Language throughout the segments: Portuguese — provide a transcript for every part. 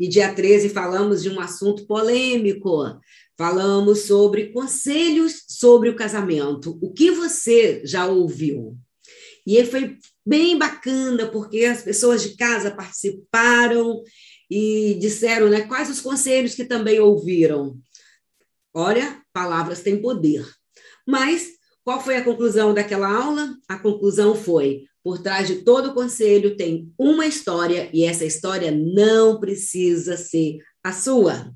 E dia 13 falamos de um assunto polêmico. Falamos sobre conselhos sobre o casamento. O que você já ouviu? E foi bem bacana, porque as pessoas de casa participaram e disseram né, quais os conselhos que também ouviram. Olha, palavras têm poder. Mas qual foi a conclusão daquela aula? A conclusão foi: por trás de todo conselho tem uma história e essa história não precisa ser a sua.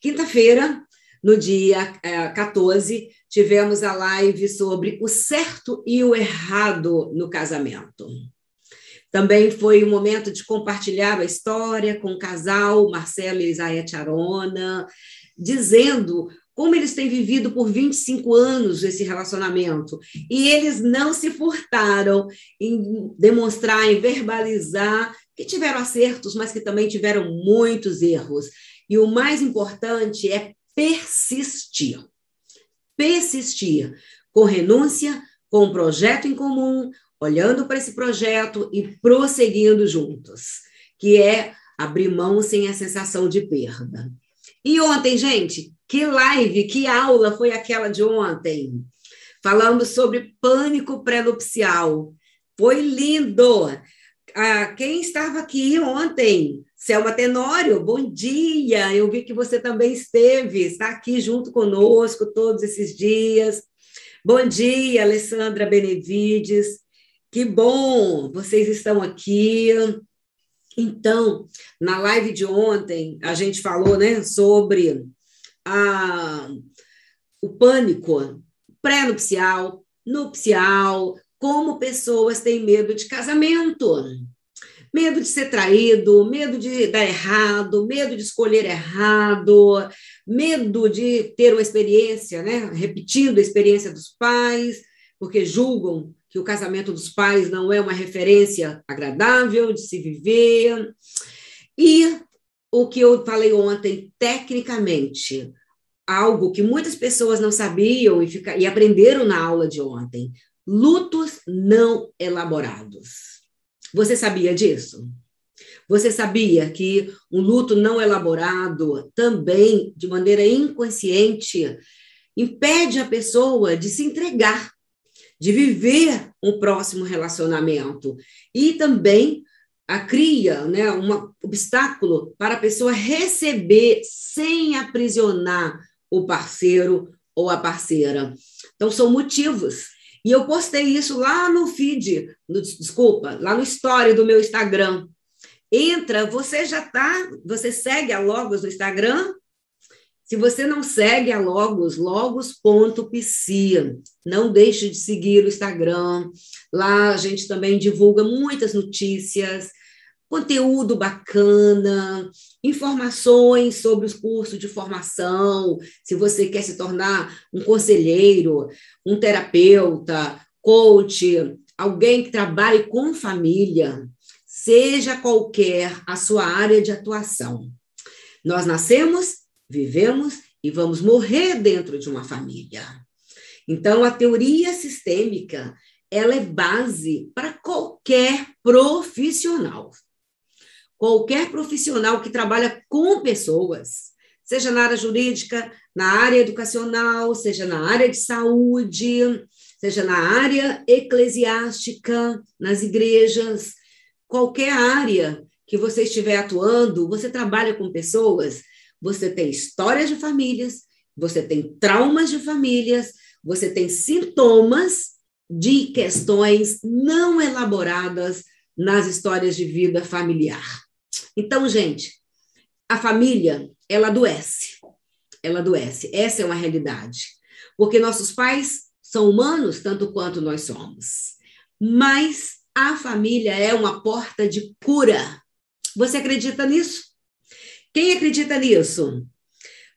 Quinta-feira, no dia é, 14, tivemos a live sobre o certo e o errado no casamento. Também foi um momento de compartilhar a história com o casal Marcelo e Isaia Charona, dizendo como eles têm vivido por 25 anos esse relacionamento. E eles não se furtaram em demonstrar, em verbalizar que tiveram acertos, mas que também tiveram muitos erros. E o mais importante é persistir. Persistir com renúncia, com um projeto em comum, olhando para esse projeto e prosseguindo juntos, que é abrir mão sem a sensação de perda. E ontem, gente, que live, que aula foi aquela de ontem? Falando sobre pânico pré-nupcial. Foi lindo! Ah, quem estava aqui ontem? Selma Tenório, bom dia! Eu vi que você também esteve, está aqui junto conosco todos esses dias. Bom dia, Alessandra Benevides. Que bom, vocês estão aqui. Então, na live de ontem, a gente falou né, sobre a, o pânico pré-nupcial, nupcial, como pessoas têm medo de casamento. Medo de ser traído, medo de dar errado, medo de escolher errado, medo de ter uma experiência, né? repetindo a experiência dos pais, porque julgam que o casamento dos pais não é uma referência agradável de se viver. E o que eu falei ontem, tecnicamente, algo que muitas pessoas não sabiam e, fica, e aprenderam na aula de ontem: lutos não elaborados. Você sabia disso? Você sabia que um luto não elaborado também, de maneira inconsciente, impede a pessoa de se entregar, de viver um próximo relacionamento e também a cria né, um obstáculo para a pessoa receber sem aprisionar o parceiro ou a parceira. Então, são motivos. E eu postei isso lá no feed, no, desculpa, lá no story do meu Instagram. Entra, você já está, você segue a Logos no Instagram? Se você não segue a Logos, logos.psia, não deixe de seguir o Instagram. Lá a gente também divulga muitas notícias, conteúdo bacana, informações sobre os cursos de formação, se você quer se tornar um conselheiro, um terapeuta, coach, alguém que trabalhe com família, seja qualquer a sua área de atuação. Nós nascemos, vivemos e vamos morrer dentro de uma família. Então, a teoria sistêmica, ela é base para qualquer profissional qualquer profissional que trabalha com pessoas, seja na área jurídica, na área educacional, seja na área de saúde, seja na área eclesiástica, nas igrejas, qualquer área que você estiver atuando, você trabalha com pessoas, você tem histórias de famílias, você tem traumas de famílias, você tem sintomas de questões não elaboradas nas histórias de vida familiar. Então, gente, a família, ela adoece. Ela adoece. Essa é uma realidade. Porque nossos pais são humanos tanto quanto nós somos. Mas a família é uma porta de cura. Você acredita nisso? Quem acredita nisso?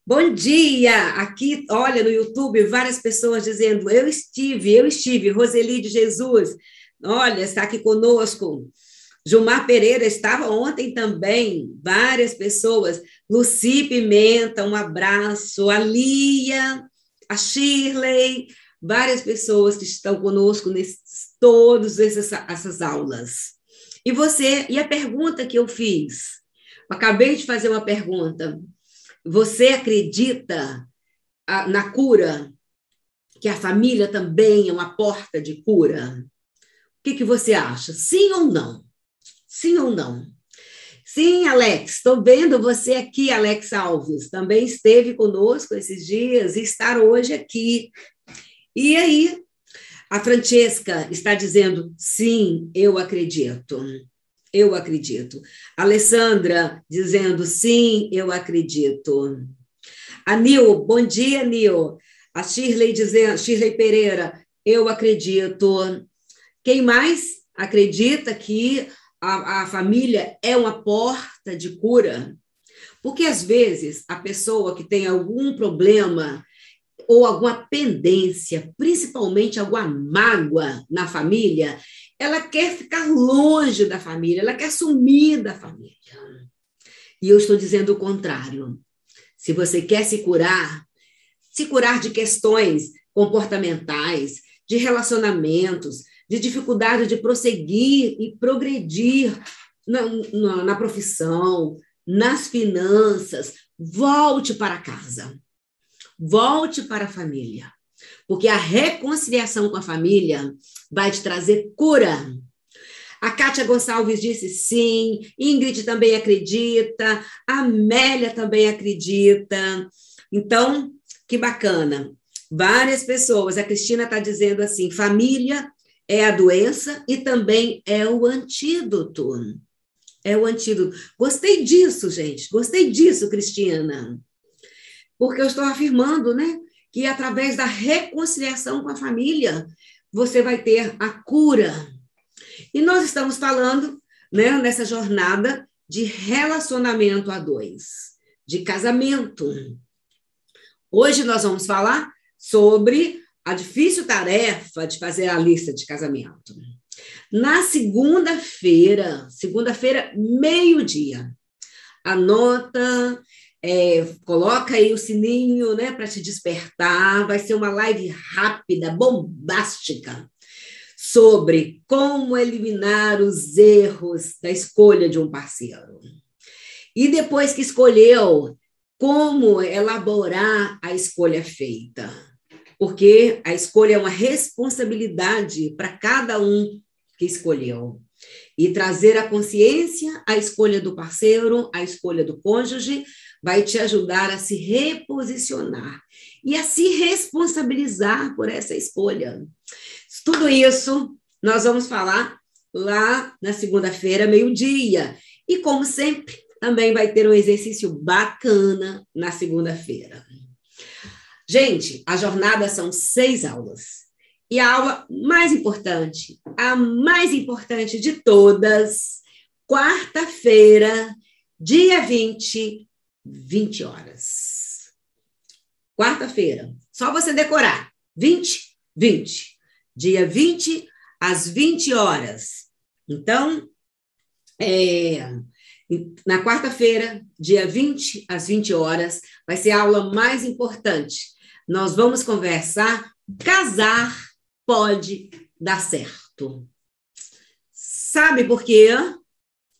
Bom dia! Aqui, olha, no YouTube, várias pessoas dizendo: Eu estive, eu estive, Roseli de Jesus, olha, está aqui conosco. Gilmar Pereira estava ontem também, várias pessoas. Luci Pimenta, um abraço. A Lia, a Shirley, várias pessoas que estão conosco nesses todas essas, aulas. E você, e a pergunta que eu fiz? acabei de fazer uma pergunta. Você acredita ah, na cura? Que a família também é uma porta de cura? O que, que você acha? Sim ou não? Sim ou não? Sim, Alex, estou vendo você aqui, Alex Alves. Também esteve conosco esses dias e está hoje aqui. E aí, a Francesca está dizendo: sim, eu acredito. Eu acredito. Alessandra dizendo: sim, eu acredito. A Nil, bom dia, Nil. A Shirley dizendo, Shirley Pereira, eu acredito. Quem mais acredita que a, a família é uma porta de cura? Porque às vezes a pessoa que tem algum problema ou alguma pendência, principalmente alguma mágoa na família, ela quer ficar longe da família, ela quer sumir da família. E eu estou dizendo o contrário. Se você quer se curar, se curar de questões comportamentais, de relacionamentos, de dificuldade de prosseguir e progredir na, na, na profissão, nas finanças, volte para casa. Volte para a família. Porque a reconciliação com a família vai te trazer cura. A Kátia Gonçalves disse sim, Ingrid também acredita, Amélia também acredita. Então, que bacana. Várias pessoas, a Cristina está dizendo assim: família é a doença e também é o antídoto. É o antídoto. Gostei disso, gente. Gostei disso, Cristina. Porque eu estou afirmando, né, que através da reconciliação com a família, você vai ter a cura. E nós estamos falando, né, nessa jornada de relacionamento a dois, de casamento. Hoje nós vamos falar sobre a difícil tarefa de fazer a lista de casamento. Na segunda-feira, segunda-feira, meio-dia, anota, é, coloca aí o sininho né, para te despertar. Vai ser uma live rápida, bombástica, sobre como eliminar os erros da escolha de um parceiro. E depois que escolheu, como elaborar a escolha feita porque a escolha é uma responsabilidade para cada um que escolheu. E trazer a consciência, a escolha do parceiro, a escolha do cônjuge, vai te ajudar a se reposicionar e a se responsabilizar por essa escolha. Tudo isso nós vamos falar lá na segunda-feira, meio-dia. E, como sempre, também vai ter um exercício bacana na segunda-feira. Gente, a jornada são seis aulas. E a aula mais importante, a mais importante de todas, quarta-feira, dia 20, 20 horas. Quarta-feira, só você decorar. 20, 20. Dia 20, às 20 horas. Então, é, na quarta-feira, dia 20, às 20 horas, vai ser a aula mais importante nós vamos conversar. Casar pode dar certo. Sabe por quê?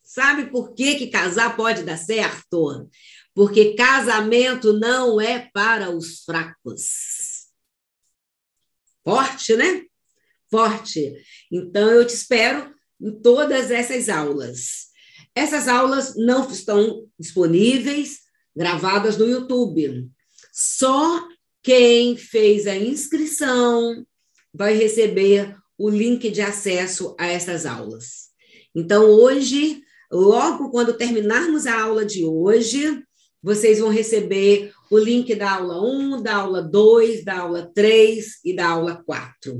Sabe por quê que casar pode dar certo? Porque casamento não é para os fracos. Forte, né? Forte. Então, eu te espero em todas essas aulas. Essas aulas não estão disponíveis, gravadas no YouTube. Só quem fez a inscrição vai receber o link de acesso a essas aulas. Então, hoje, logo quando terminarmos a aula de hoje, vocês vão receber o link da aula 1, da aula 2, da aula 3 e da aula 4.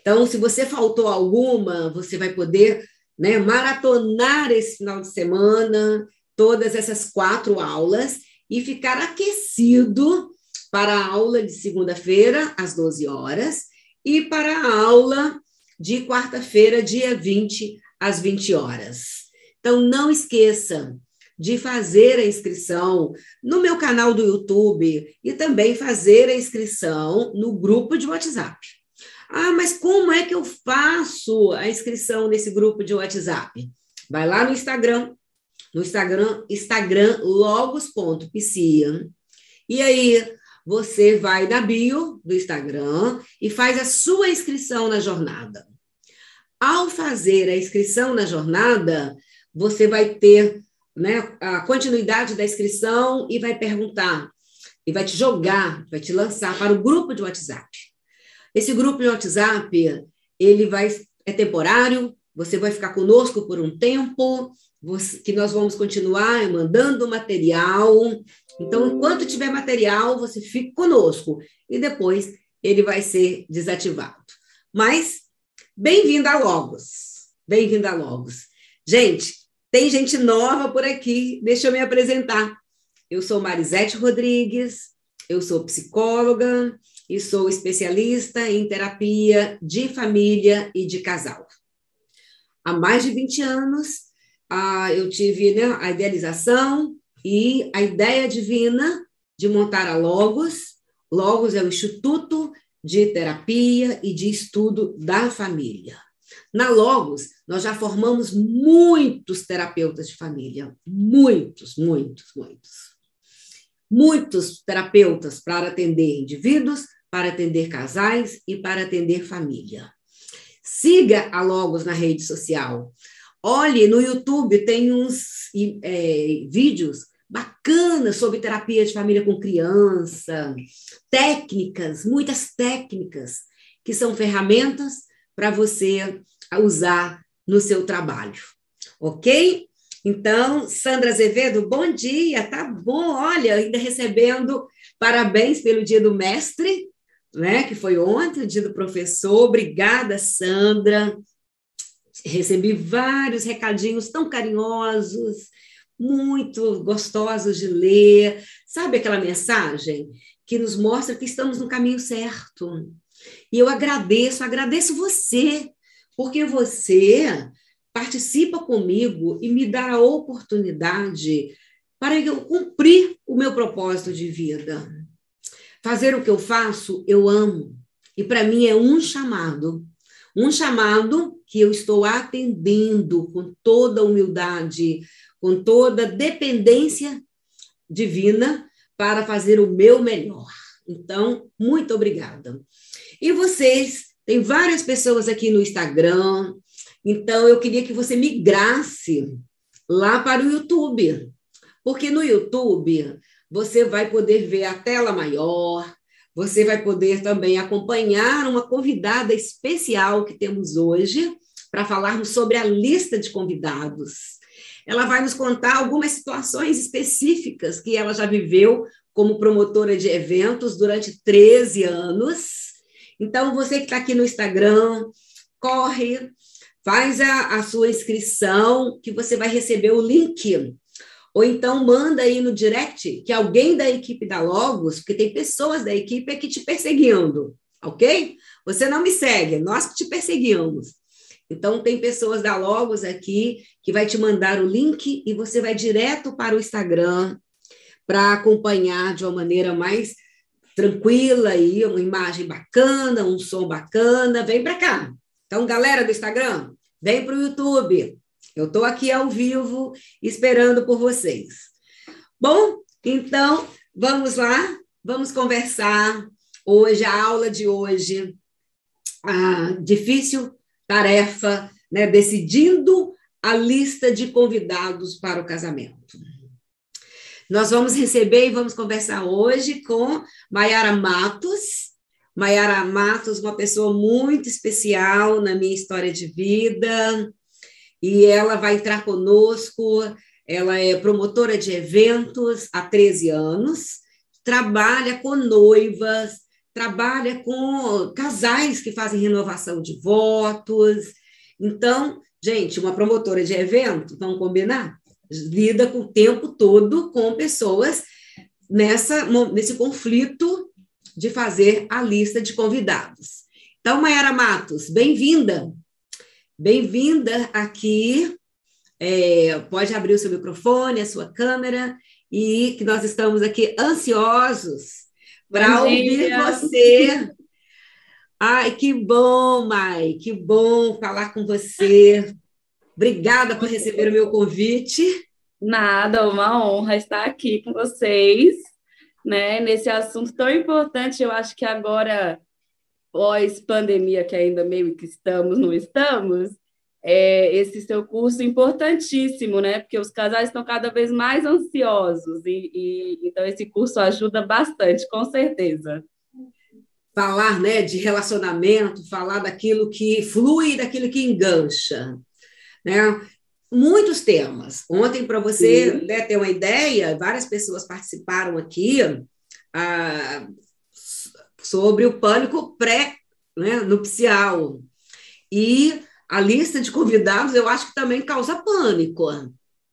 Então, se você faltou alguma, você vai poder né, maratonar esse final de semana, todas essas quatro aulas, e ficar aquecido para a aula de segunda-feira, às 12 horas, e para a aula de quarta-feira, dia 20, às 20 horas. Então, não esqueça de fazer a inscrição no meu canal do YouTube e também fazer a inscrição no grupo de WhatsApp. Ah, mas como é que eu faço a inscrição nesse grupo de WhatsApp? Vai lá no Instagram, no Instagram, Instagram logos.psia. E aí você vai na bio do Instagram e faz a sua inscrição na jornada. Ao fazer a inscrição na jornada, você vai ter né, a continuidade da inscrição e vai perguntar, e vai te jogar, vai te lançar para o grupo de WhatsApp. Esse grupo de WhatsApp, ele vai é temporário, você vai ficar conosco por um tempo, você, que nós vamos continuar mandando material. Então, enquanto tiver material, você fica conosco e depois ele vai ser desativado. Mas, bem-vindo a Logos. Bem-vindo a Logos. Gente, tem gente nova por aqui, deixa eu me apresentar. Eu sou Marisete Rodrigues, eu sou psicóloga e sou especialista em terapia de família e de casal. Há mais de 20 anos, ah, eu tive né, a idealização e a ideia divina de montar a Logos. Logos é o Instituto de Terapia e de Estudo da Família. Na Logos, nós já formamos muitos terapeutas de família, muitos, muitos, muitos. Muitos terapeutas para atender indivíduos, para atender casais e para atender família. Siga a Logos na rede social. Olhe, no YouTube tem uns é, vídeos bacanas sobre terapia de família com criança, técnicas, muitas técnicas, que são ferramentas para você usar no seu trabalho. Ok? Então, Sandra Azevedo, bom dia, tá bom, olha, ainda recebendo parabéns pelo dia do mestre, né, que foi ontem, o dia do professor, obrigada, Sandra, recebi vários recadinhos tão carinhosos, muito gostosos de ler. Sabe aquela mensagem que nos mostra que estamos no caminho certo? E eu agradeço, agradeço você, porque você participa comigo e me dá a oportunidade para eu cumprir o meu propósito de vida. Fazer o que eu faço, eu amo. E para mim é um chamado um chamado que eu estou atendendo com toda humildade, com toda dependência divina para fazer o meu melhor. Então, muito obrigada. E vocês, tem várias pessoas aqui no Instagram, então eu queria que você migrasse lá para o YouTube, porque no YouTube você vai poder ver a tela maior, você vai poder também acompanhar uma convidada especial que temos hoje para falarmos sobre a lista de convidados. Ela vai nos contar algumas situações específicas que ela já viveu como promotora de eventos durante 13 anos. Então, você que está aqui no Instagram, corre, faz a, a sua inscrição, que você vai receber o link ou então manda aí no direct que alguém da equipe da Logos, porque tem pessoas da equipe aqui te perseguindo, ok? Você não me segue, nós que te perseguimos. Então tem pessoas da Logos aqui que vai te mandar o link e você vai direto para o Instagram para acompanhar de uma maneira mais tranquila aí, uma imagem bacana, um som bacana, vem para cá. Então, galera do Instagram, vem para o YouTube, eu estou aqui ao vivo esperando por vocês. Bom, então vamos lá, vamos conversar hoje, a aula de hoje, a difícil tarefa, né, decidindo a lista de convidados para o casamento. Nós vamos receber e vamos conversar hoje com Maiara Matos. Maiara Matos, uma pessoa muito especial na minha história de vida, e ela vai entrar conosco. Ela é promotora de eventos há 13 anos, trabalha com noivas, trabalha com casais que fazem renovação de votos. Então, gente, uma promotora de evento, vamos combinar? Lida com o tempo todo com pessoas nessa, nesse conflito de fazer a lista de convidados. Então, Mayara Matos, bem-vinda. Bem-vinda aqui. É, pode abrir o seu microfone, a sua câmera, e que nós estamos aqui ansiosos para ouvir você. Ai, que bom, Mai, que bom falar com você. Obrigada por receber o meu convite. Nada, uma honra estar aqui com vocês, né, nesse assunto tão importante. Eu acho que agora, pós-pandemia, que ainda meio que estamos, não estamos, é, esse seu curso importantíssimo, né? Porque os casais estão cada vez mais ansiosos e, e então esse curso ajuda bastante, com certeza. Falar, né, de relacionamento, falar daquilo que flui, daquilo que engancha, né? Muitos temas. Ontem, para você né, ter uma ideia, várias pessoas participaram aqui ah, sobre o pânico pré-nupcial. Né, e a lista de convidados eu acho que também causa pânico.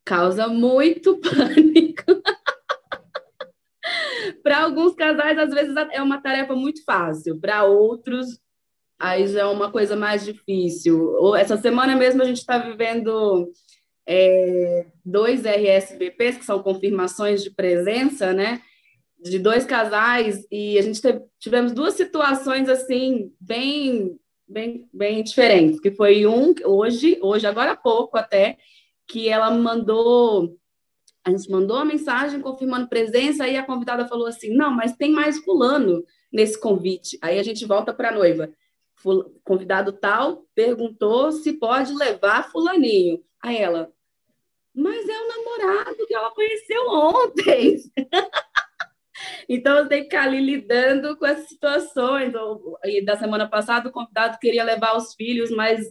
Causa muito pânico. para alguns casais, às vezes, é uma tarefa muito fácil, para outros, aí já é uma coisa mais difícil. Essa semana mesmo a gente está vivendo é, dois RSVPs, que são confirmações de presença, né? De dois casais, e a gente teve, tivemos duas situações assim, bem bem, bem diferentes, que foi um hoje, hoje, agora há pouco até, que ela mandou, a gente mandou uma mensagem confirmando presença, aí a convidada falou assim, não, mas tem mais fulano nesse convite. Aí a gente volta para a noiva. Convidado tal perguntou se pode levar fulaninho. Aí ela, mas é o namorado que ela conheceu ontem. Então, eu tenho que ficar ali lidando com essas situações. E da semana passada, o convidado queria levar os filhos, mas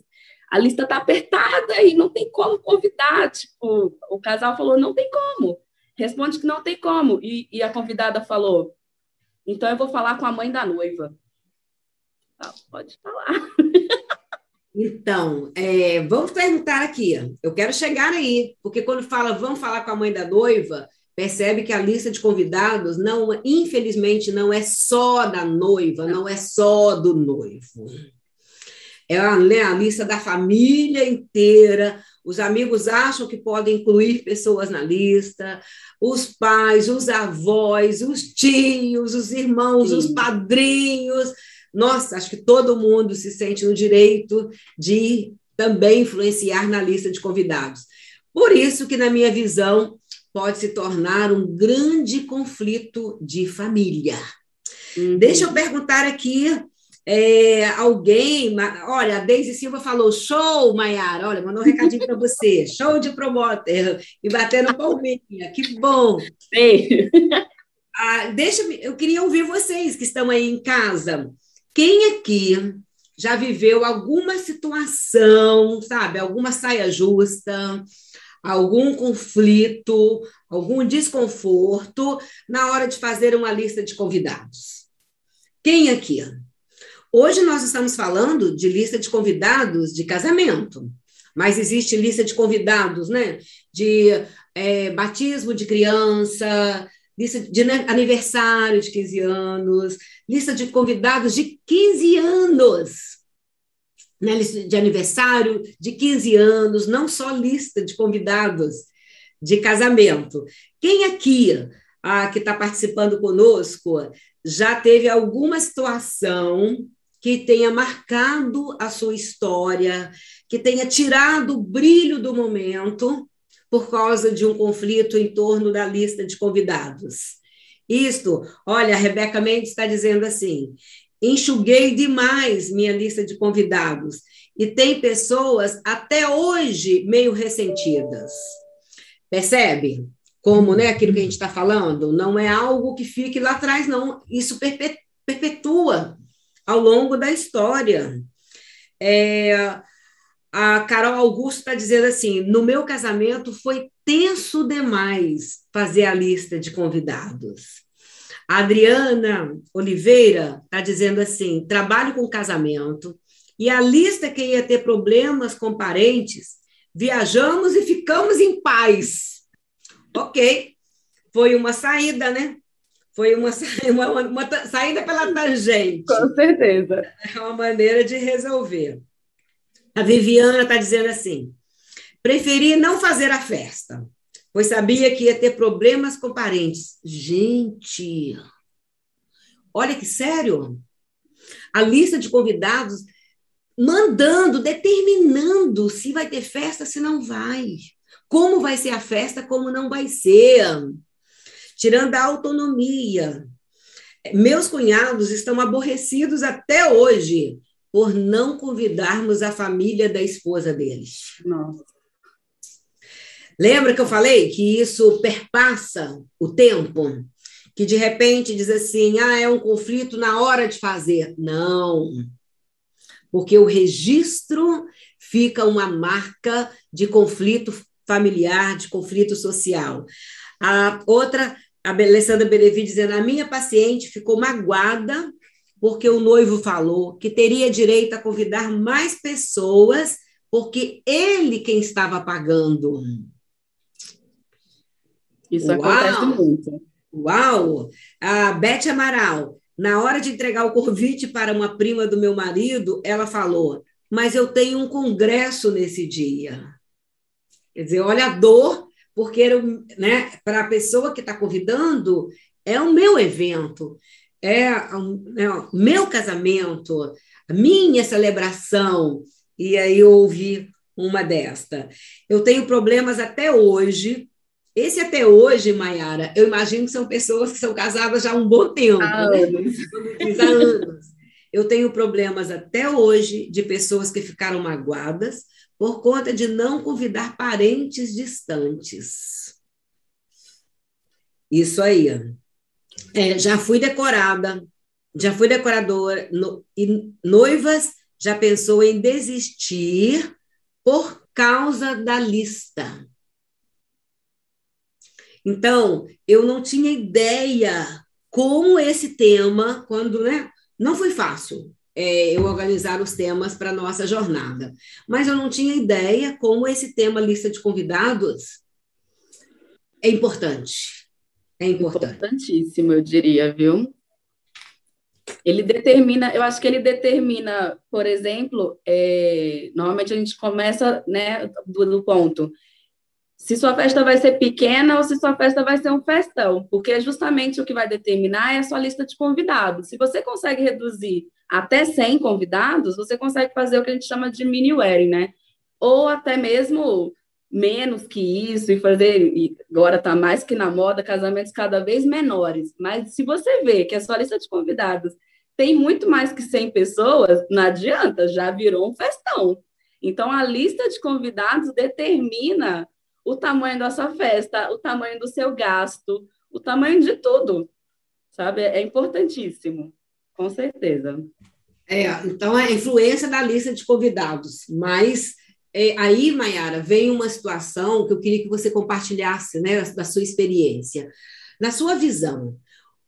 a lista está apertada e não tem como convidar. Tipo, o casal falou, não tem como. Responde que não tem como. E, e a convidada falou, então eu vou falar com a mãe da noiva. Ah, pode falar. Então, é, vamos perguntar aqui. Eu quero chegar aí, porque quando fala vamos falar com a mãe da noiva, percebe que a lista de convidados não, infelizmente, não é só da noiva, não é só do noivo. É a, né, a lista da família inteira. Os amigos acham que podem incluir pessoas na lista, os pais, os avós, os tios, os irmãos, Sim. os padrinhos. Nossa, acho que todo mundo se sente no direito de também influenciar na lista de convidados. Por isso que, na minha visão, pode se tornar um grande conflito de família. Uhum. Deixa eu perguntar aqui é, alguém, olha, a Deise Silva falou, show, Maiara, olha, mandou um recadinho para você, show de promoter, e batendo palminha, que bom. Ah, deixa eu queria ouvir vocês que estão aí em casa. Quem aqui já viveu alguma situação, sabe, alguma saia justa, algum conflito, algum desconforto na hora de fazer uma lista de convidados. Quem aqui? Hoje nós estamos falando de lista de convidados de casamento, mas existe lista de convidados, né? De é, batismo de criança, lista de aniversário de 15 anos, lista de convidados de 15 anos né, de aniversário de 15 anos, não só lista de convidados de casamento. Quem aqui ah, que está participando conosco já teve alguma situação que tenha marcado a sua história, que tenha tirado o brilho do momento por causa de um conflito em torno da lista de convidados? Isto, olha, a Rebeca Mendes está dizendo assim: enxuguei demais minha lista de convidados. E tem pessoas até hoje meio ressentidas. Percebe? Como né, aquilo que a gente está falando, não é algo que fique lá atrás, não. Isso perpetua ao longo da história. É, a Carol Augusto está dizendo assim: no meu casamento foi tenso demais fazer a lista de convidados. A Adriana Oliveira está dizendo assim: trabalho com casamento, e a lista que ia ter problemas com parentes, viajamos e ficamos em paz. Ok, foi uma saída, né? Foi uma, uma, uma saída pela tangente. Com certeza. É uma maneira de resolver. A Viviana está dizendo assim: preferi não fazer a festa pois sabia que ia ter problemas com parentes. Gente, olha que sério! A lista de convidados mandando, determinando se vai ter festa, se não vai. como vai ser a festa, como não vai ser, tirando a autonomia. Meus cunhados estão aborrecidos até hoje por não convidarmos a família da esposa deles. Nossa. Lembra que eu falei que isso perpassa o tempo? Que de repente diz assim: ah, é um conflito na hora de fazer. Não. Porque o registro fica uma marca de conflito familiar, de conflito social. A outra, a Alessandra Benevi dizendo: a minha paciente ficou magoada porque o noivo falou que teria direito a convidar mais pessoas porque ele quem estava pagando. Isso Uau. acontece muito. Uau! A Beth Amaral, na hora de entregar o convite para uma prima do meu marido, ela falou: Mas eu tenho um congresso nesse dia. Quer dizer, olha a dor, porque né, para a pessoa que está convidando, é o meu evento, é, é o meu casamento, a minha celebração. E aí eu ouvi uma desta. Eu tenho problemas até hoje esse até hoje, Mayara, eu imagino que são pessoas que são casadas já há um bom tempo. Há né? anos. Há anos. Eu tenho problemas até hoje de pessoas que ficaram magoadas por conta de não convidar parentes distantes. Isso aí. É, já fui decorada, já fui decoradora, no, e noivas já pensou em desistir por causa da lista. Então, eu não tinha ideia como esse tema, quando, né? Não foi fácil é, eu organizar os temas para a nossa jornada, mas eu não tinha ideia como esse tema lista de convidados é importante. É importante. Importantíssimo, eu diria, viu? Ele determina, eu acho que ele determina, por exemplo, é, normalmente a gente começa né, do, do ponto se sua festa vai ser pequena ou se sua festa vai ser um festão, porque justamente o que vai determinar é a sua lista de convidados. Se você consegue reduzir até 100 convidados, você consegue fazer o que a gente chama de mini wedding, né? Ou até mesmo menos que isso e fazer, e agora está mais que na moda, casamentos cada vez menores. Mas se você vê que a sua lista de convidados tem muito mais que 100 pessoas, não adianta, já virou um festão. Então, a lista de convidados determina o tamanho da sua festa, o tamanho do seu gasto, o tamanho de tudo, sabe? É importantíssimo, com certeza. É, então a influência da lista de convidados, mas é, aí, Mayara, vem uma situação que eu queria que você compartilhasse, né, da sua experiência. Na sua visão,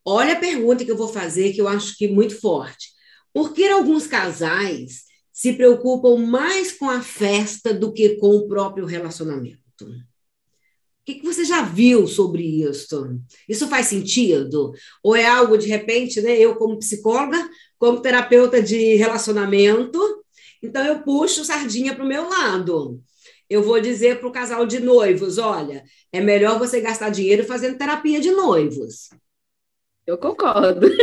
olha a pergunta que eu vou fazer, que eu acho que é muito forte. Por que alguns casais se preocupam mais com a festa do que com o próprio relacionamento? Que, que você já viu sobre isso? Isso faz sentido? Ou é algo, de repente, né, eu, como psicóloga, como terapeuta de relacionamento, então eu puxo sardinha para o meu lado. Eu vou dizer para o casal de noivos: olha, é melhor você gastar dinheiro fazendo terapia de noivos. Eu concordo.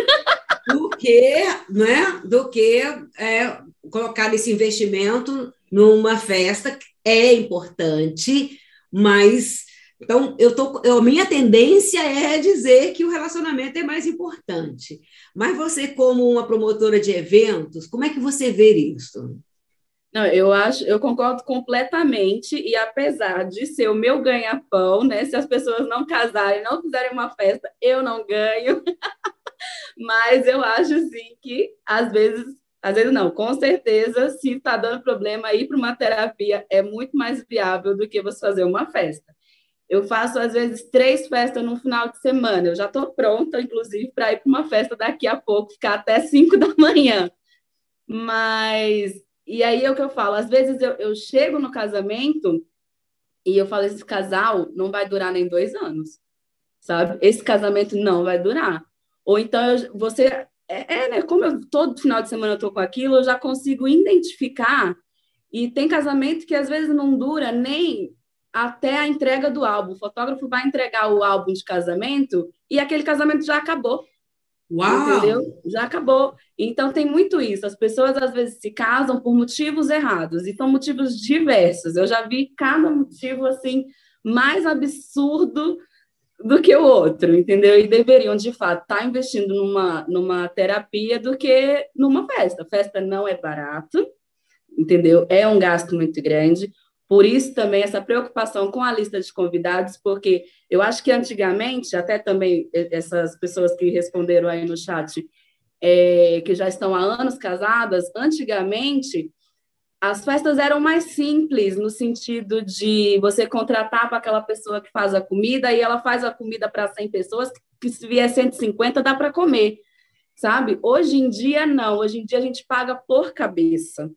Do que, né, do que é, colocar esse investimento numa festa é importante, mas então, eu tô, eu, minha tendência é dizer que o relacionamento é mais importante. Mas você, como uma promotora de eventos, como é que você vê isso? Não, eu acho, eu concordo completamente, e apesar de ser o meu ganha-pão, né? Se as pessoas não casarem, não fizerem uma festa, eu não ganho. Mas eu acho sim que às vezes, às vezes não, com certeza, se está dando problema, ir para uma terapia é muito mais viável do que você fazer uma festa. Eu faço, às vezes, três festas no final de semana. Eu já estou pronta, inclusive, para ir para uma festa daqui a pouco, ficar até cinco da manhã. Mas, e aí é o que eu falo: às vezes eu, eu chego no casamento e eu falo, esse casal não vai durar nem dois anos, sabe? Esse casamento não vai durar. Ou então eu, você. É, é, né? Como eu, todo final de semana eu tô com aquilo, eu já consigo identificar. E tem casamento que às vezes não dura nem até a entrega do álbum. O fotógrafo vai entregar o álbum de casamento e aquele casamento já acabou. Uau! Entendeu? Já acabou. Então tem muito isso. As pessoas às vezes se casam por motivos errados e são motivos diversos. Eu já vi cada motivo assim mais absurdo do que o outro, entendeu? E deveriam, de fato, estar tá investindo numa, numa terapia do que numa festa. Festa não é barato, entendeu? É um gasto muito grande. Por isso também essa preocupação com a lista de convidados, porque eu acho que antigamente, até também essas pessoas que responderam aí no chat, é, que já estão há anos casadas, antigamente as festas eram mais simples, no sentido de você contratar para aquela pessoa que faz a comida e ela faz a comida para 100 pessoas, que se vier 150 dá para comer, sabe? Hoje em dia, não. Hoje em dia a gente paga por cabeça,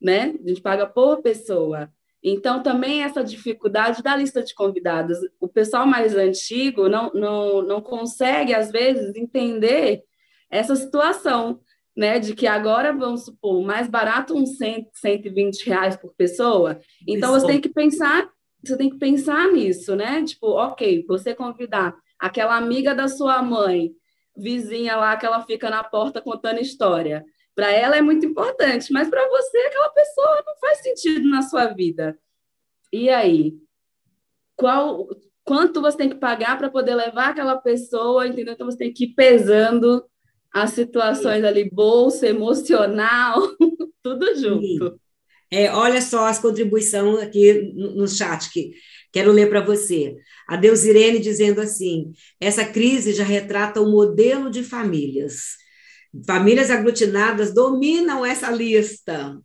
né? A gente paga por pessoa. Então, também essa dificuldade da lista de convidados. O pessoal mais antigo não, não, não consegue, às vezes, entender essa situação né, de que agora, vamos supor, mais barato uns 100, 120 reais por pessoa. Então, Isso. você tem que pensar, você tem que pensar nisso, né? Tipo, ok, você convidar aquela amiga da sua mãe, vizinha lá, que ela fica na porta contando história. Para ela é muito importante, mas para você, aquela pessoa não faz sentido na sua vida. E aí? Qual, quanto você tem que pagar para poder levar aquela pessoa, entendeu? Então, você tem que ir pesando as situações ali, bolsa, emocional, tudo junto. É, olha só as contribuições aqui no, chat que quero ler para você. A Deusirene dizendo assim: essa crise já retrata o modelo de famílias. Famílias aglutinadas dominam essa lista.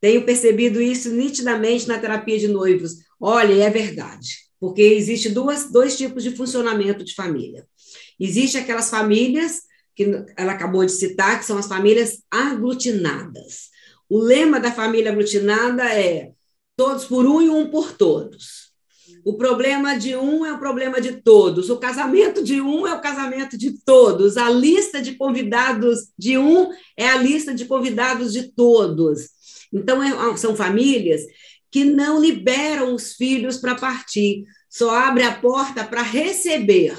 Tenho percebido isso nitidamente na terapia de noivos. Olha, é verdade, porque existe duas, dois tipos de funcionamento de família. Existe aquelas famílias que ela acabou de citar, que são as famílias aglutinadas. O lema da família aglutinada é todos por um e um por todos. O problema de um é o problema de todos. O casamento de um é o casamento de todos. A lista de convidados de um é a lista de convidados de todos. Então, é, são famílias que não liberam os filhos para partir, só abre a porta para receber.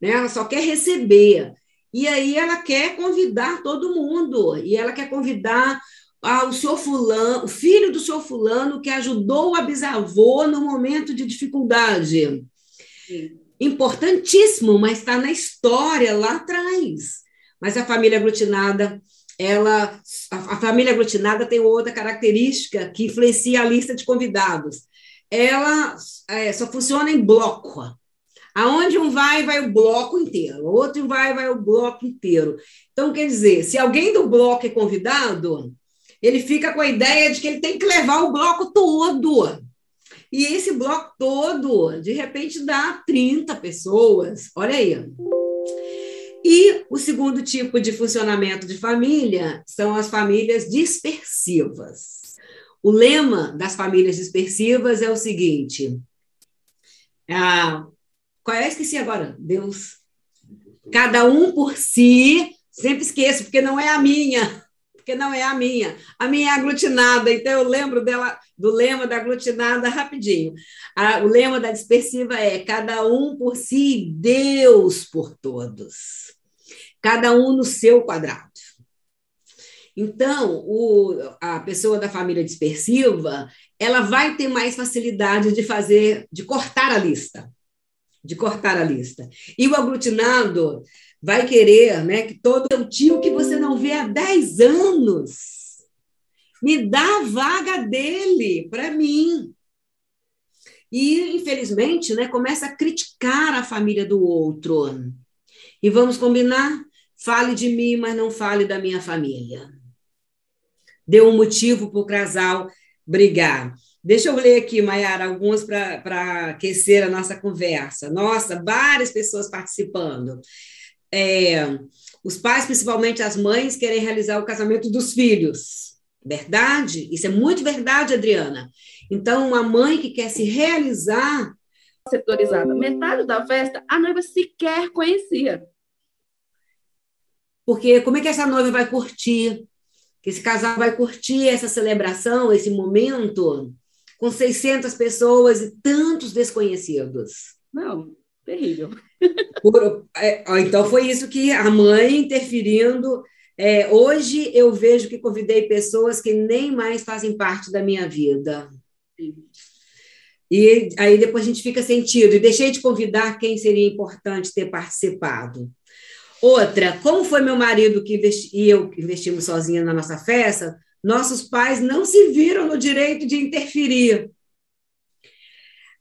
Né? Ela só quer receber. E aí ela quer convidar todo mundo, e ela quer convidar ah, o senhor fulano, o filho do senhor fulano que ajudou a bisavô no momento de dificuldade. Sim. Importantíssimo, mas está na história lá atrás. Mas a família aglutinada, ela, a, a família aglutinada tem outra característica que influencia a lista de convidados. Ela é, só funciona em bloco. Aonde um vai, vai o bloco inteiro. O outro vai, vai o bloco inteiro. Então, quer dizer, se alguém do bloco é convidado, ele fica com a ideia de que ele tem que levar o bloco todo. E esse bloco todo, de repente, dá 30 pessoas. Olha aí. E o segundo tipo de funcionamento de família são as famílias dispersivas. O lema das famílias dispersivas é o seguinte: ah, qual é? Esqueci agora. Deus. Cada um por si. Sempre esqueço, porque não é a minha. Porque não é a minha. A minha é aglutinada, então eu lembro dela do lema da aglutinada rapidinho. A, o lema da dispersiva é cada um por si, Deus por todos. Cada um no seu quadrado. Então, o, a pessoa da família dispersiva, ela vai ter mais facilidade de fazer, de cortar a lista de cortar a lista. E o aglutinado vai querer né, que todo o tio que você não vê há 10 anos me dá a vaga dele para mim. E, infelizmente, né, começa a criticar a família do outro. E vamos combinar? Fale de mim, mas não fale da minha família. Deu um motivo para o casal brigar. Deixa eu ler aqui, Mayara, algumas para aquecer a nossa conversa. Nossa, várias pessoas participando. É, os pais, principalmente as mães, querem realizar o casamento dos filhos. Verdade? Isso é muito verdade, Adriana. Então, uma mãe que quer se realizar. Setorizada. Metade da festa, a noiva sequer conhecia. Porque como é que essa noiva vai curtir? Que esse casal vai curtir essa celebração, esse momento? com 600 pessoas e tantos desconhecidos. Não, terrível. Por, é, então, foi isso que a mãe interferindo. É, hoje eu vejo que convidei pessoas que nem mais fazem parte da minha vida. E aí depois a gente fica sentido. E deixei de convidar quem seria importante ter participado. Outra, como foi meu marido que investi, e eu que investimos sozinha na nossa festa, nossos pais não se viram no direito de interferir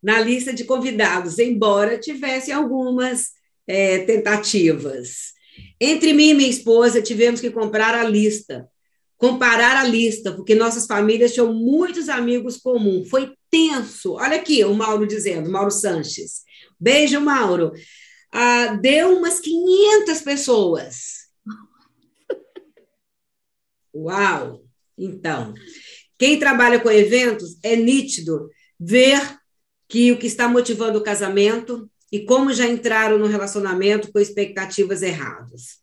na lista de convidados, embora tivesse algumas é, tentativas. Entre mim e minha esposa, tivemos que comprar a lista, comparar a lista, porque nossas famílias tinham muitos amigos comuns. Foi tenso. Olha aqui o Mauro dizendo, Mauro Sanches. Beijo, Mauro. Ah, deu umas 500 pessoas. Uau! Então, quem trabalha com eventos é nítido ver que o que está motivando o casamento e como já entraram no relacionamento com expectativas erradas.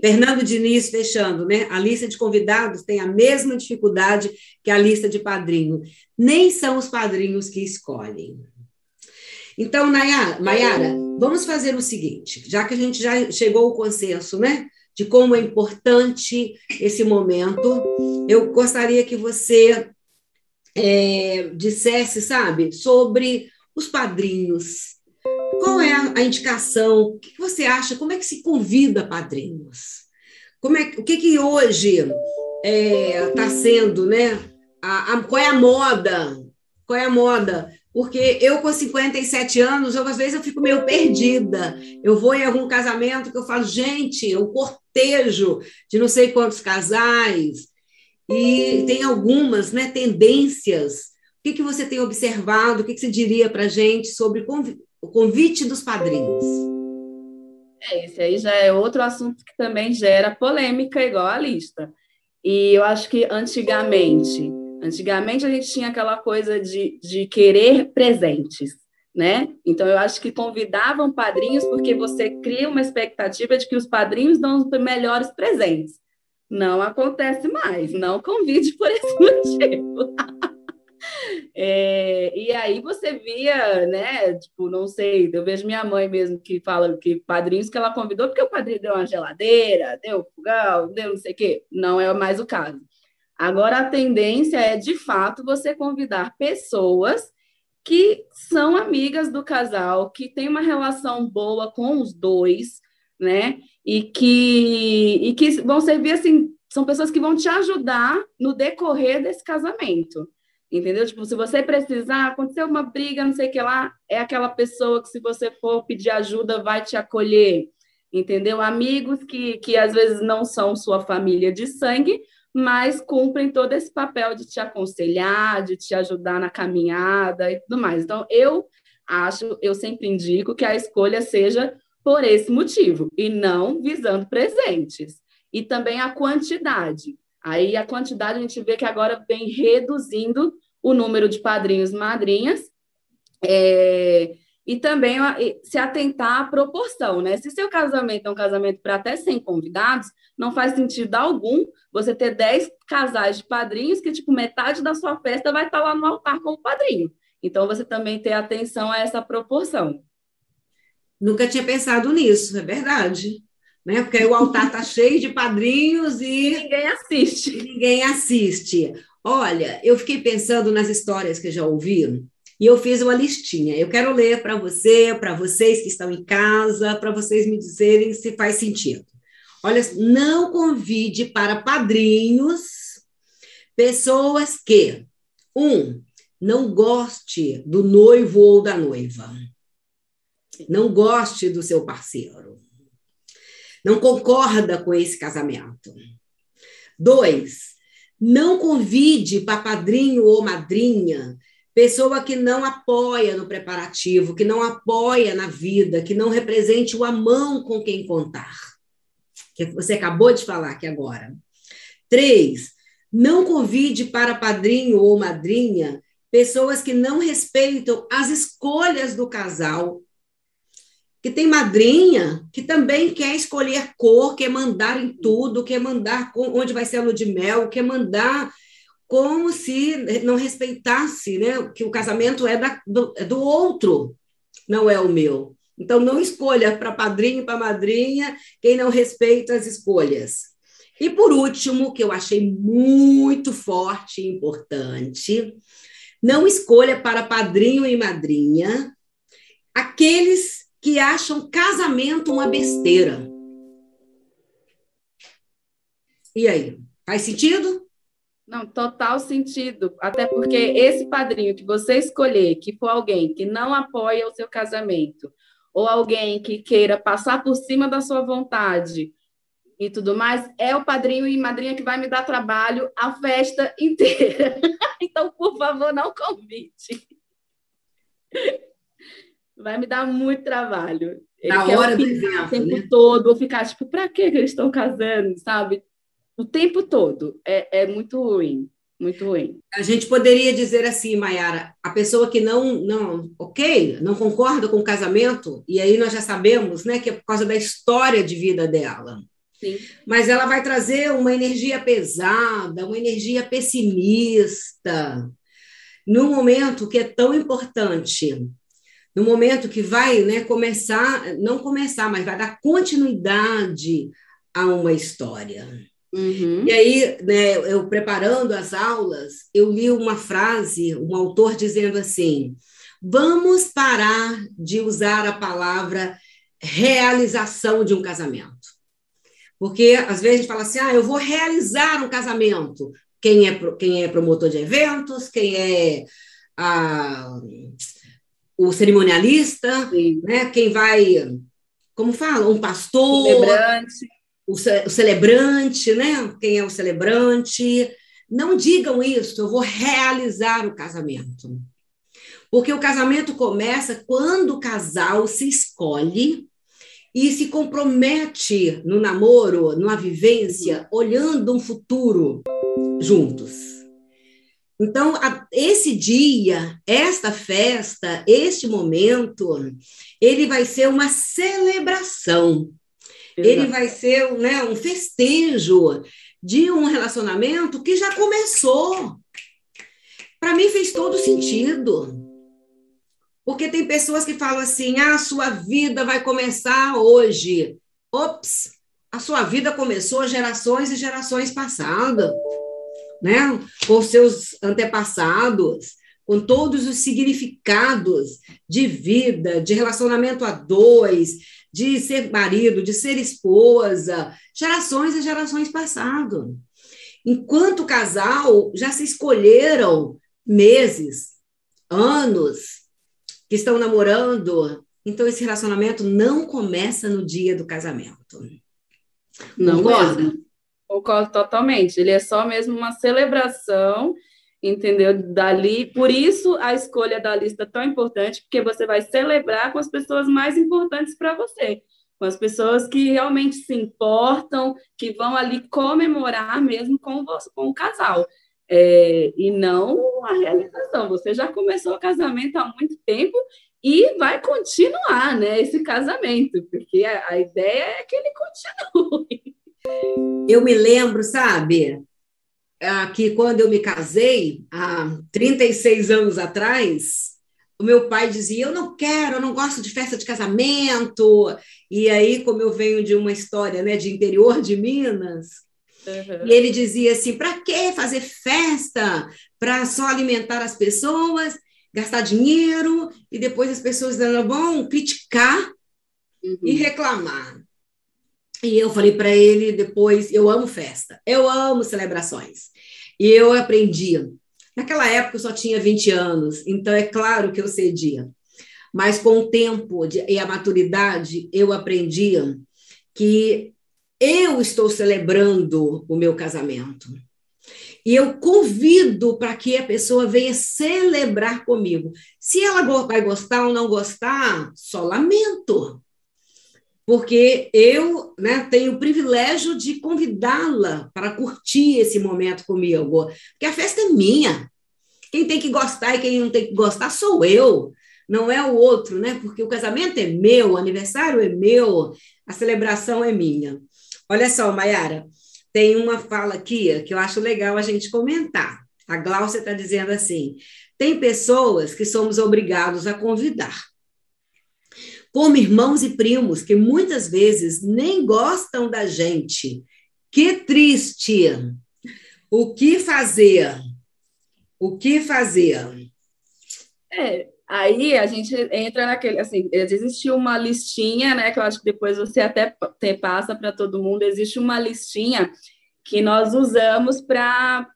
Fernando Diniz, fechando, né? A lista de convidados tem a mesma dificuldade que a lista de padrinho. Nem são os padrinhos que escolhem. Então, Mayara, vamos fazer o seguinte, já que a gente já chegou ao consenso, né? De como é importante esse momento, eu gostaria que você é, dissesse, sabe, sobre os padrinhos. Qual é a, a indicação? O que você acha? Como é que se convida padrinhos? Como é, o que, que hoje está é, tá sendo, né? A, a, qual é a moda? Qual é a moda? Porque eu, com 57 anos, eu, às vezes eu fico meio perdida. Eu vou em algum casamento que eu falo, gente, o cortejo de não sei quantos casais, e tem algumas né, tendências. O que, que você tem observado? O que, que você diria para a gente sobre o convite dos padrinhos? É, esse aí já é outro assunto que também gera polêmica, igual a lista. E eu acho que antigamente, antigamente a gente tinha aquela coisa de, de querer presentes, né? Então eu acho que convidavam padrinhos porque você cria uma expectativa de que os padrinhos dão os melhores presentes não acontece mais. Não convide por esse motivo. É, e aí você via, né? Tipo, não sei, eu vejo minha mãe mesmo que fala que padrinhos que ela convidou, porque o padrinho deu uma geladeira, deu fogão, deu não sei o quê. Não é mais o caso. Agora a tendência é, de fato, você convidar pessoas que são amigas do casal, que tem uma relação boa com os dois, né? E que, e que vão servir assim, são pessoas que vão te ajudar no decorrer desse casamento. Entendeu? Tipo, se você precisar, aconteceu uma briga, não sei o que lá, é aquela pessoa que, se você for pedir ajuda, vai te acolher. Entendeu? Amigos que, que às vezes não são sua família de sangue, mas cumprem todo esse papel de te aconselhar, de te ajudar na caminhada e tudo mais. Então, eu acho, eu sempre indico que a escolha seja por esse motivo, e não visando presentes. E também a quantidade. Aí a quantidade a gente vê que agora vem reduzindo o número de padrinhos madrinhas, é, e também se atentar à proporção, né? Se seu casamento é um casamento para até 100 convidados, não faz sentido algum você ter 10 casais de padrinhos que, tipo, metade da sua festa vai estar lá no altar como padrinho. Então, você também ter atenção a essa proporção. Nunca tinha pensado nisso, é verdade. Né? Porque aí o altar está cheio de padrinhos e. Ninguém assiste. E ninguém assiste. Olha, eu fiquei pensando nas histórias que já ouvi e eu fiz uma listinha. Eu quero ler para você, para vocês que estão em casa, para vocês me dizerem se faz sentido. Olha, não convide para padrinhos pessoas que, um, não goste do noivo ou da noiva não goste do seu parceiro, não concorda com esse casamento. Dois, não convide para padrinho ou madrinha pessoa que não apoia no preparativo, que não apoia na vida, que não represente o amão com quem contar. Que você acabou de falar aqui agora. Três, não convide para padrinho ou madrinha pessoas que não respeitam as escolhas do casal que tem madrinha que também quer escolher cor, quer mandar em tudo, quer mandar onde vai ser a lua de mel, quer mandar como se não respeitasse, né? Que o casamento é, da, do, é do outro, não é o meu. Então, não escolha para padrinho e para madrinha quem não respeita as escolhas. E por último, que eu achei muito forte e importante, Não escolha para padrinho e madrinha aqueles que acham casamento uma besteira. E aí, faz sentido? Não, total sentido. Até porque esse padrinho que você escolher, que for alguém que não apoia o seu casamento, ou alguém que queira passar por cima da sua vontade e tudo mais, é o padrinho e madrinha que vai me dar trabalho a festa inteira. então, por favor, não convite. Vai me dar muito trabalho. Ele Na hora do evento, o tempo né? todo, ou ficar tipo, para que eles estão casando, sabe? O tempo todo. É, é muito ruim. Muito ruim. A gente poderia dizer assim, Mayara, a pessoa que não, não, ok, não concorda com o casamento, e aí nós já sabemos, né, que é por causa da história de vida dela. Sim. Mas ela vai trazer uma energia pesada, uma energia pessimista, num momento que é tão importante, no momento que vai né, começar, não começar, mas vai dar continuidade a uma história. Uhum. E aí, né, eu preparando as aulas, eu li uma frase, um autor dizendo assim: vamos parar de usar a palavra realização de um casamento. Porque às vezes a gente fala assim: ah, eu vou realizar um casamento. Quem é, quem é promotor de eventos, quem é a, o cerimonialista, né, quem vai, como fala, um pastor. Celebrante o, o celebrante, né? Quem é o celebrante? Não digam isso, eu vou realizar o casamento. Porque o casamento começa quando o casal se escolhe e se compromete no namoro, numa vivência, olhando um futuro juntos. Então, a, esse dia, esta festa, este momento, ele vai ser uma celebração ele vai ser né, um festejo de um relacionamento que já começou. Para mim fez todo sentido. Porque tem pessoas que falam assim: ah, a sua vida vai começar hoje. Ops, a sua vida começou gerações e gerações passadas, né? Com seus antepassados, com todos os significados de vida, de relacionamento a dois, de ser marido, de ser esposa, gerações e gerações passado. Enquanto casal, já se escolheram meses, anos, que estão namorando. Então, esse relacionamento não começa no dia do casamento. Não Concorda? Concordo totalmente. Ele é só mesmo uma celebração entendeu? Dali, por isso a escolha da lista é tão importante, porque você vai celebrar com as pessoas mais importantes para você, com as pessoas que realmente se importam, que vão ali comemorar mesmo com, você, com o casal. É, e não a realização. Você já começou o casamento há muito tempo e vai continuar, né, esse casamento, porque a, a ideia é que ele continue. Eu me lembro, sabe, que quando eu me casei, há 36 anos atrás, o meu pai dizia: Eu não quero, eu não gosto de festa de casamento. E aí, como eu venho de uma história né, de interior de Minas, uhum. e ele dizia assim: Para que fazer festa? Para só alimentar as pessoas, gastar dinheiro, e depois as pessoas vão criticar uhum. e reclamar. E eu falei para ele depois: eu amo festa, eu amo celebrações. E eu aprendi. Naquela época eu só tinha 20 anos, então é claro que eu cedia. Mas com o tempo e a maturidade, eu aprendi que eu estou celebrando o meu casamento. E eu convido para que a pessoa venha celebrar comigo. Se ela vai gostar ou não gostar, só lamento porque eu né, tenho o privilégio de convidá-la para curtir esse momento comigo, porque a festa é minha. Quem tem que gostar e quem não tem que gostar sou eu, não é o outro, né? Porque o casamento é meu, o aniversário é meu, a celebração é minha. Olha só, Mayara, tem uma fala aqui que eu acho legal a gente comentar. A Glaucia está dizendo assim: tem pessoas que somos obrigados a convidar como irmãos e primos que muitas vezes nem gostam da gente. Que triste! O que fazer? O que fazer? É, aí a gente entra naquele, assim, existe uma listinha, né, que eu acho que depois você até passa para todo mundo, existe uma listinha que nós usamos para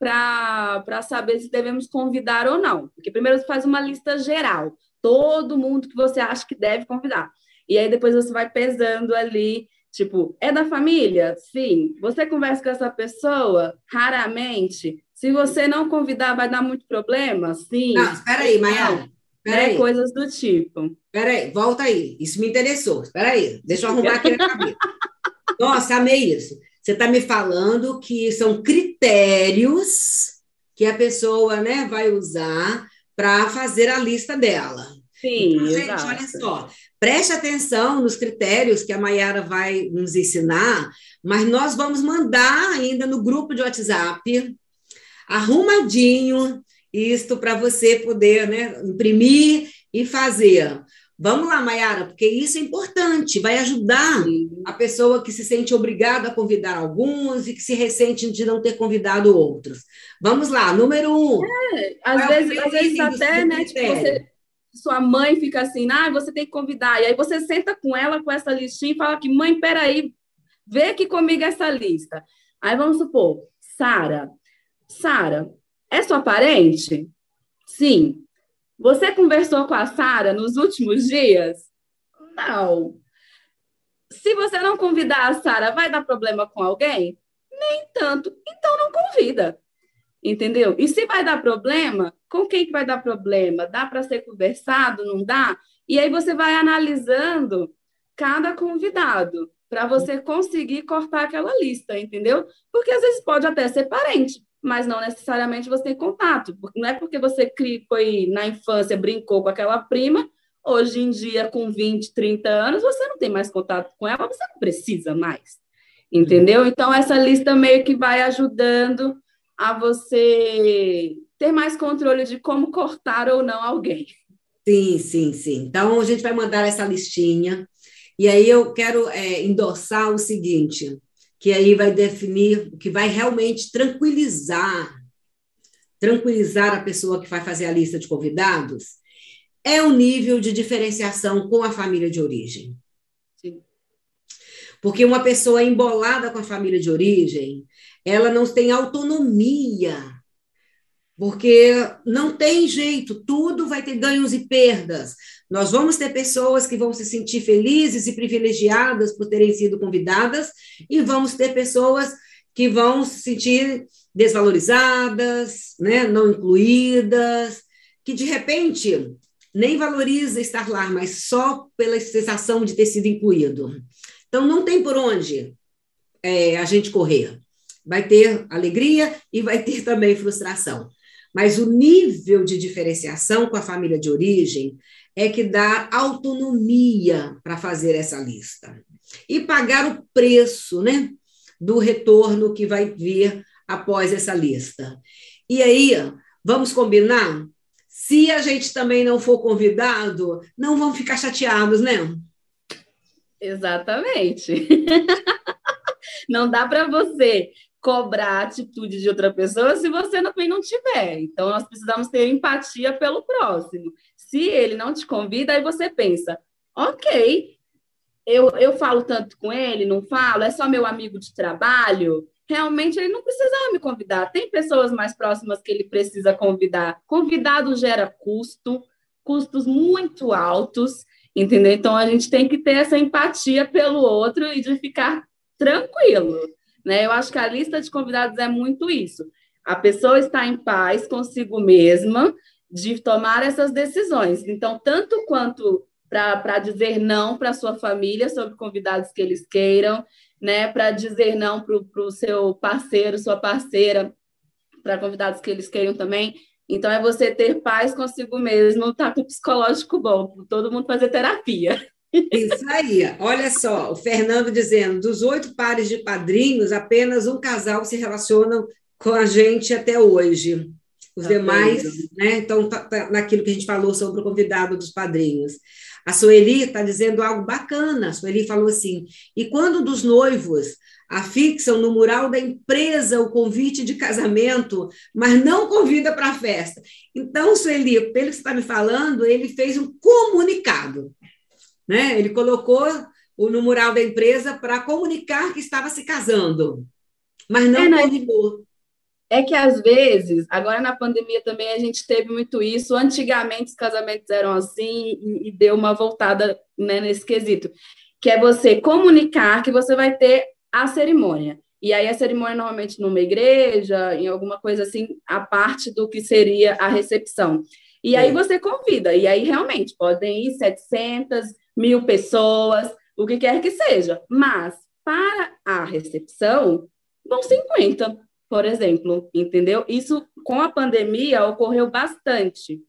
saber se devemos convidar ou não. Porque primeiro você faz uma lista geral, todo mundo que você acha que deve convidar. E aí depois você vai pesando ali, tipo, é da família? Sim. Você conversa com essa pessoa? Raramente. Se você não convidar, vai dar muito problema? Sim. Não, espera aí, Maia. Né? Coisas do tipo. Espera aí, volta aí. Isso me interessou. Espera aí, deixa eu arrumar aqui na cabeça. Nossa, amei isso. Você está me falando que são critérios que a pessoa né, vai usar para fazer a lista dela. Sim, então, gente, olha só, preste atenção nos critérios que a Mayara vai nos ensinar, mas nós vamos mandar ainda no grupo de WhatsApp, arrumadinho, isto para você poder né, imprimir e fazer. Vamos lá, Mayara, porque isso é importante, vai ajudar a pessoa que se sente obrigada a convidar alguns e que se ressente de não ter convidado outros. Vamos lá, número um. É, às é vezes, às vezes até, né, tipo, você, sua mãe fica assim, ah, você tem que convidar, e aí você senta com ela com essa listinha e fala que, mãe, peraí, vê aqui comigo essa lista. Aí vamos supor, Sara, Sara, é sua parente? Sim. Você conversou com a Sara nos últimos dias? Não. Se você não convidar a Sara, vai dar problema com alguém? Nem tanto. Então não convida. Entendeu? E se vai dar problema, com quem que vai dar problema? Dá para ser conversado? Não dá? E aí você vai analisando cada convidado para você conseguir cortar aquela lista, entendeu? Porque às vezes pode até ser parente, mas não necessariamente você tem contato. Não é porque você foi na infância, brincou com aquela prima, hoje em dia, com 20, 30 anos, você não tem mais contato com ela, você não precisa mais. Entendeu? Então, essa lista meio que vai ajudando a você ter mais controle de como cortar ou não alguém. Sim, sim, sim. Então, a gente vai mandar essa listinha. E aí eu quero é, endossar o seguinte: que aí vai definir o que vai realmente tranquilizar, tranquilizar a pessoa que vai fazer a lista de convidados, é o nível de diferenciação com a família de origem. Sim. Porque uma pessoa embolada com a família de origem, ela não tem autonomia, porque não tem jeito, tudo vai ter ganhos e perdas. Nós vamos ter pessoas que vão se sentir felizes e privilegiadas por terem sido convidadas, e vamos ter pessoas que vão se sentir desvalorizadas, né, não incluídas, que de repente nem valoriza estar lá, mas só pela sensação de ter sido incluído. Então não tem por onde é, a gente correr. Vai ter alegria e vai ter também frustração. Mas o nível de diferenciação com a família de origem é que dá autonomia para fazer essa lista e pagar o preço, né, do retorno que vai vir após essa lista. E aí, vamos combinar? Se a gente também não for convidado, não vão ficar chateados, né? Exatamente. não dá para você cobrar a atitude de outra pessoa se você também não tiver. Então, nós precisamos ter empatia pelo próximo. Se ele não te convida, aí você pensa, ok, eu, eu falo tanto com ele, não falo, é só meu amigo de trabalho. Realmente ele não precisava me convidar. Tem pessoas mais próximas que ele precisa convidar. Convidado gera custo, custos muito altos, entendeu? Então a gente tem que ter essa empatia pelo outro e de ficar tranquilo. Né? Eu acho que a lista de convidados é muito isso. A pessoa está em paz consigo mesma de tomar essas decisões. Então, tanto quanto para dizer não para sua família sobre convidados que eles queiram, né? Para dizer não para o seu parceiro, sua parceira, para convidados que eles queiram também. Então, é você ter paz consigo mesmo, tá com o psicológico bom, todo mundo fazer terapia. Isso aí. Olha só, o Fernando dizendo: dos oito pares de padrinhos, apenas um casal se relaciona com a gente até hoje. Os tá demais, né? Então, tá, tá naquilo que a gente falou sobre o convidado dos padrinhos. A Sueli está dizendo algo bacana. A Sueli falou assim: e quando dos noivos afixam no mural da empresa o convite de casamento, mas não convida para a festa. Então, Sueli, pelo que você está me falando, ele fez um comunicado. Né? Ele colocou no mural da empresa para comunicar que estava se casando, mas não é. É que às vezes, agora na pandemia também a gente teve muito isso. Antigamente os casamentos eram assim e, e deu uma voltada né, nesse quesito, que é você comunicar que você vai ter a cerimônia. E aí a cerimônia normalmente numa igreja, em alguma coisa assim, a parte do que seria a recepção. E aí você convida, e aí realmente podem ir 700, mil pessoas, o que quer que seja. Mas para a recepção, vão 50, por exemplo, entendeu? Isso com a pandemia ocorreu bastante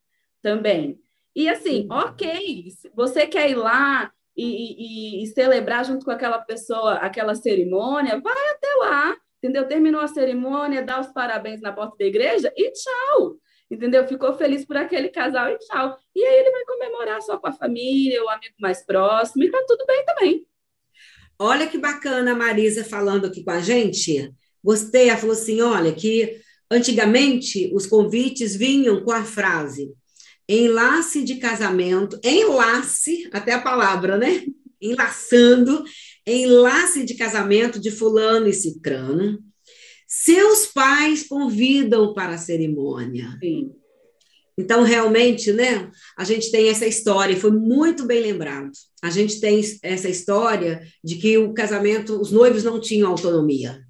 também. E assim, ok, você quer ir lá e, e, e, celebrar junto com aquela pessoa aquela cerimônia, vai até lá, entendeu? Terminou a cerimônia, dá os parabéns na porta da igreja e tchau, entendeu? Ficou feliz por aquele casal e tchau. E aí ele vai comemorar só com a família, o amigo mais próximo, e tá tudo bem também. Olha que bacana a Marisa falando aqui com a gente. Gostei, ela falou assim: olha, que antigamente os convites vinham com a frase enlace de casamento, enlace, até a palavra, né? Enlaçando, enlace de casamento de fulano e cicrano. Seus pais convidam para a cerimônia. Sim. Então, realmente, né, a gente tem essa história, foi muito bem lembrado. A gente tem essa história de que o casamento, os noivos não tinham autonomia.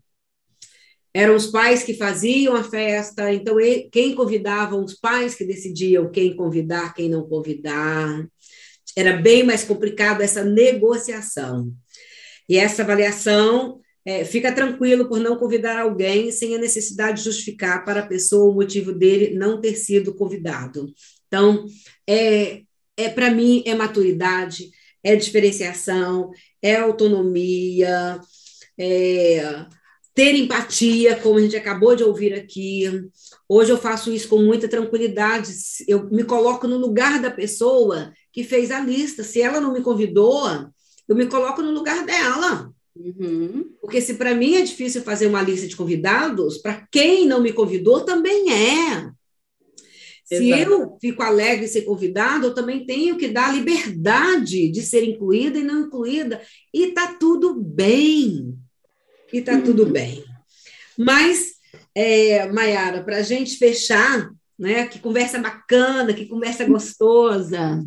Eram os pais que faziam a festa, então quem convidavam, os pais que decidiam quem convidar, quem não convidar. Era bem mais complicado essa negociação. E essa avaliação, é, fica tranquilo por não convidar alguém sem a necessidade de justificar para a pessoa o motivo dele não ter sido convidado. Então, é, é para mim, é maturidade, é diferenciação, é autonomia, é ter empatia, como a gente acabou de ouvir aqui. Hoje eu faço isso com muita tranquilidade. Eu me coloco no lugar da pessoa que fez a lista. Se ela não me convidou, eu me coloco no lugar dela. Uhum. Porque se para mim é difícil fazer uma lista de convidados, para quem não me convidou também é. Se Exato. eu fico alegre em ser convidado, eu também tenho que dar liberdade de ser incluída e não incluída. E tá tudo bem e está tudo uhum. bem. Mas, é, Mayara, para a gente fechar, né? Que conversa bacana, que conversa gostosa.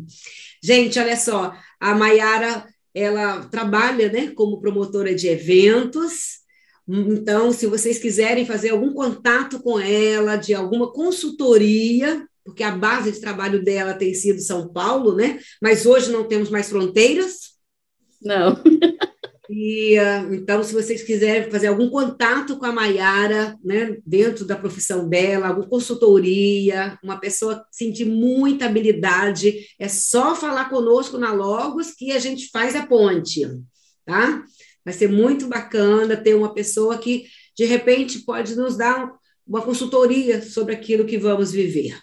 Gente, olha só, a Mayara ela trabalha né, como promotora de eventos. Então, se vocês quiserem fazer algum contato com ela, de alguma consultoria, porque a base de trabalho dela tem sido São Paulo, né? Mas hoje não temos mais fronteiras. Não. Então, se vocês quiserem fazer algum contato com a Maiara, né, dentro da profissão dela, alguma consultoria, uma pessoa que sentir muita habilidade, é só falar conosco na Logos que a gente faz a ponte, tá? Vai ser muito bacana ter uma pessoa que, de repente, pode nos dar uma consultoria sobre aquilo que vamos viver.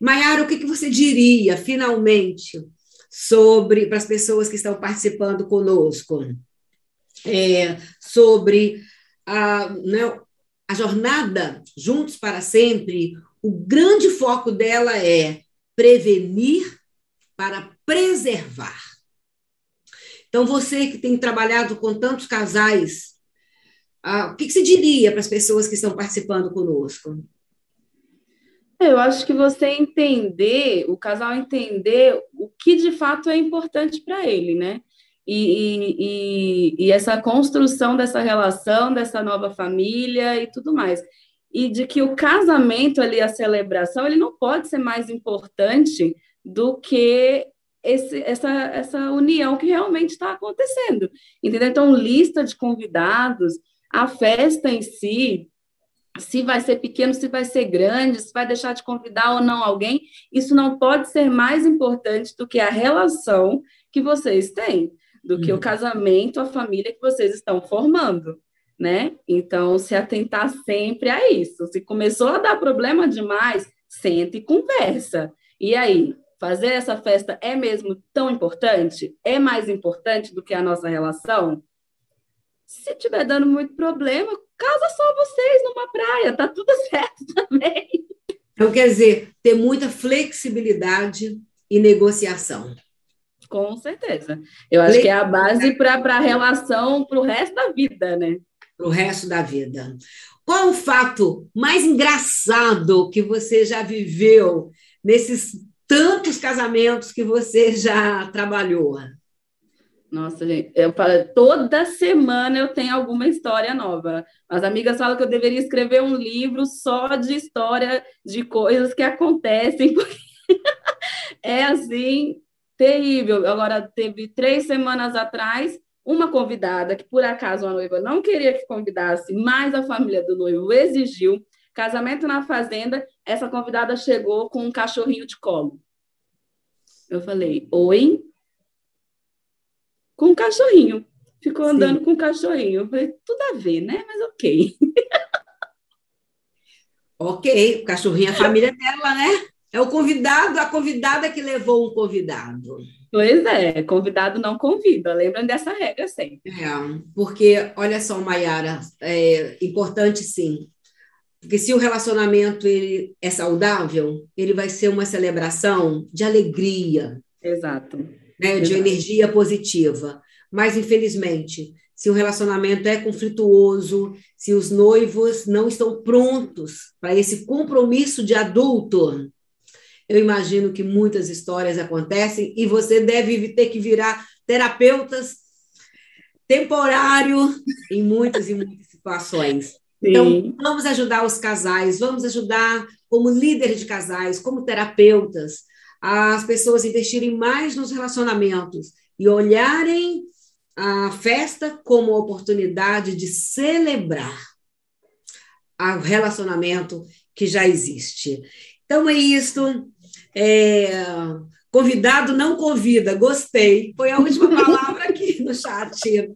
Maiara, o que, que você diria, finalmente, sobre para as pessoas que estão participando conosco? É, sobre a, né, a jornada Juntos para Sempre, o grande foco dela é prevenir para preservar. Então, você que tem trabalhado com tantos casais, ah, o que, que você diria para as pessoas que estão participando conosco? Eu acho que você entender, o casal entender o que de fato é importante para ele, né? E, e, e, essa construção dessa relação, dessa nova família e tudo mais. E de que o casamento ali, a celebração, ele não pode ser mais importante do que esse, essa, essa união que realmente está acontecendo. Entendeu? Então, lista de convidados, a festa em si, se vai ser pequeno, se vai ser grande, se vai deixar de convidar ou não alguém, isso não pode ser mais importante do que a relação que vocês têm do que o uhum. casamento, a família que vocês estão formando, né? Então, se atentar sempre a isso. Se começou a dar problema demais, sente e conversa. E aí, fazer essa festa é mesmo tão importante? É mais importante do que a nossa relação? Se estiver dando muito problema, casa só vocês numa praia, tá tudo certo também. Então, quer dizer, ter muita flexibilidade e negociação. Com certeza. Eu acho que é a base para a relação para o resto da vida, né? Para o resto da vida. Qual o fato mais engraçado que você já viveu nesses tantos casamentos que você já trabalhou? Nossa, gente, eu falo, toda semana eu tenho alguma história nova. As amigas falam que eu deveria escrever um livro só de história de coisas que acontecem, porque é assim, terrível. Agora, teve três semanas atrás, uma convidada, que por acaso a noiva não queria que convidasse, mas a família do noivo exigiu. Casamento na fazenda, essa convidada chegou com um cachorrinho de colo. Eu falei, oi? com um cachorrinho. Ficou andando Sim. com um cachorrinho. Eu falei, tudo a ver, né? Mas ok. ok, o cachorrinho é a família dela, né? É o convidado, a convidada que levou um convidado. Pois é, convidado não convida. Lembram dessa regra sempre. É, porque, olha só, Mayara, é importante sim. Porque se o relacionamento ele é saudável, ele vai ser uma celebração de alegria. Exato né, de energia positiva. Mas, infelizmente, se o relacionamento é conflituoso, se os noivos não estão prontos para esse compromisso de adulto, eu imagino que muitas histórias acontecem e você deve ter que virar terapeutas temporário em muitas e muitas situações. Então, Sim. Então, vamos ajudar os casais, vamos ajudar como líder de casais, como terapeutas, as pessoas investirem mais nos relacionamentos e olharem a festa como oportunidade de celebrar o relacionamento que já existe. Então é isso. É, convidado não convida, gostei. Foi a última palavra aqui no chat.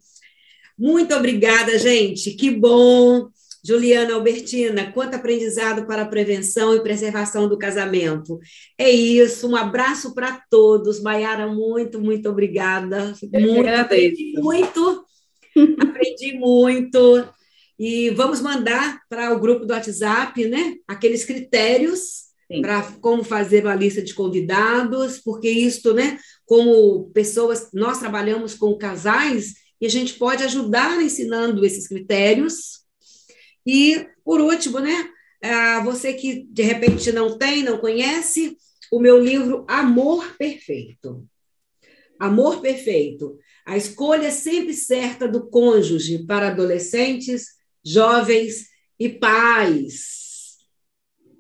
Muito obrigada, gente. Que bom Juliana Albertina, quanto aprendizado para a prevenção e preservação do casamento. É isso, um abraço para todos. Maiara, muito, muito obrigada. muito, aprendi muito, aprendi muito. E vamos mandar para o grupo do WhatsApp, né? Aqueles critérios para como fazer uma lista de convidados, porque isto, né? Como pessoas, nós trabalhamos com casais e a gente pode ajudar ensinando esses critérios e, por último, né, você que de repente não tem, não conhece, o meu livro Amor Perfeito. Amor Perfeito. A escolha sempre certa do cônjuge para adolescentes, jovens e pais.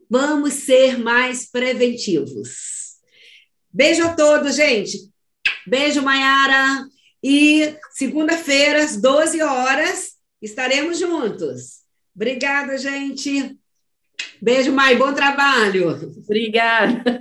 Vamos ser mais preventivos. Beijo a todos, gente. Beijo, Maiara. E segunda-feira, às 12 horas, estaremos juntos. Obrigada, gente. Beijo, Mai. Bom trabalho. Obrigada.